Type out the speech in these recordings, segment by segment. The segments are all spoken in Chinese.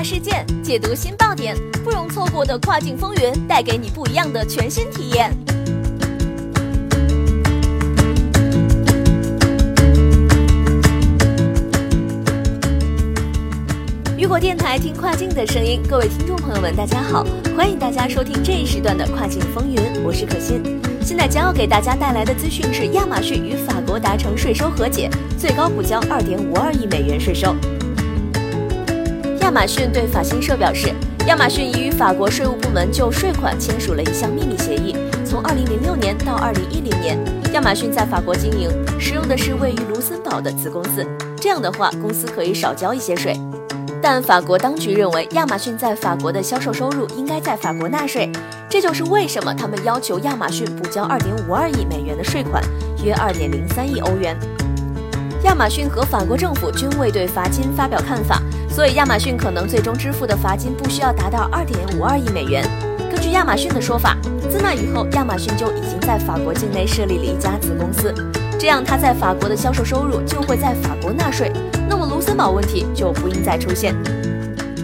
大事件解读新爆点，不容错过的跨境风云，带给你不一样的全新体验。雨果电台听跨境的声音，各位听众朋友们，大家好，欢迎大家收听这一时段的跨境风云，我是可心。现在将要给大家带来的资讯是亚马逊与法国达成税收和解，最高补交二点五二亿美元税收。亚马逊对法新社表示，亚马逊已与法国税务部门就税款签署了一项秘密协议。从二零零六年到二零一零年，亚马逊在法国经营，使用的是位于卢森堡的子公司。这样的话，公司可以少交一些税。但法国当局认为，亚马逊在法国的销售收入应该在法国纳税，这就是为什么他们要求亚马逊补交二点五二亿美元的税款，约二点零三亿欧元。亚马逊和法国政府均未对罚金发表看法。所以，亚马逊可能最终支付的罚金不需要达到二点五二亿美元。根据亚马逊的说法，自那以后，亚马逊就已经在法国境内设立了一家子公司，这样它在法国的销售收入就会在法国纳税，那么卢森堡问题就不应再出现。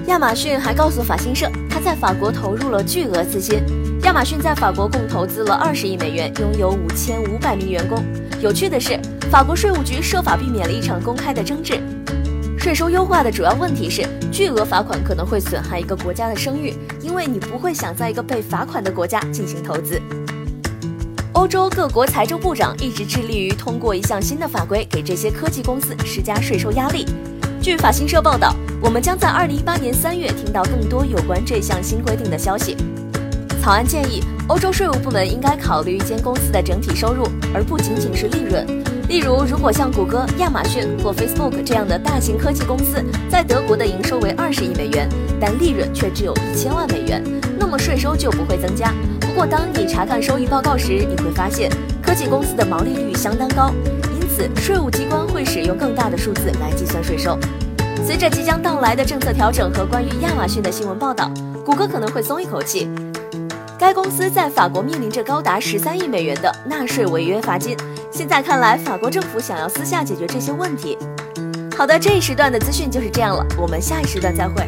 亚马逊还告诉法新社，他在法国投入了巨额资金。亚马逊在法国共投资了二十亿美元，拥有五千五百名员工。有趣的是，法国税务局设法避免了一场公开的争执。税收优化的主要问题是，巨额罚款可能会损害一个国家的声誉，因为你不会想在一个被罚款的国家进行投资。欧洲各国财政部长一直致力于通过一项新的法规给这些科技公司施加税收压力。据法新社报道，我们将在二零一八年三月听到更多有关这项新规定的消息。草案建议，欧洲税务部门应该考虑一间公司的整体收入，而不仅仅是利润。例如，如果像谷歌、亚马逊或 Facebook 这样的大型科技公司在德国的营收为二十亿美元，但利润却只有一千万美元，那么税收就不会增加。不过，当你查看收益报告时，你会发现科技公司的毛利率相当高，因此税务机关会使用更大的数字来计算税收。随着即将到来的政策调整和关于亚马逊的新闻报道，谷歌可能会松一口气。该公司在法国面临着高达十三亿美元的纳税违约罚金。现在看来，法国政府想要私下解决这些问题。好的，这一时段的资讯就是这样了，我们下一时段再会。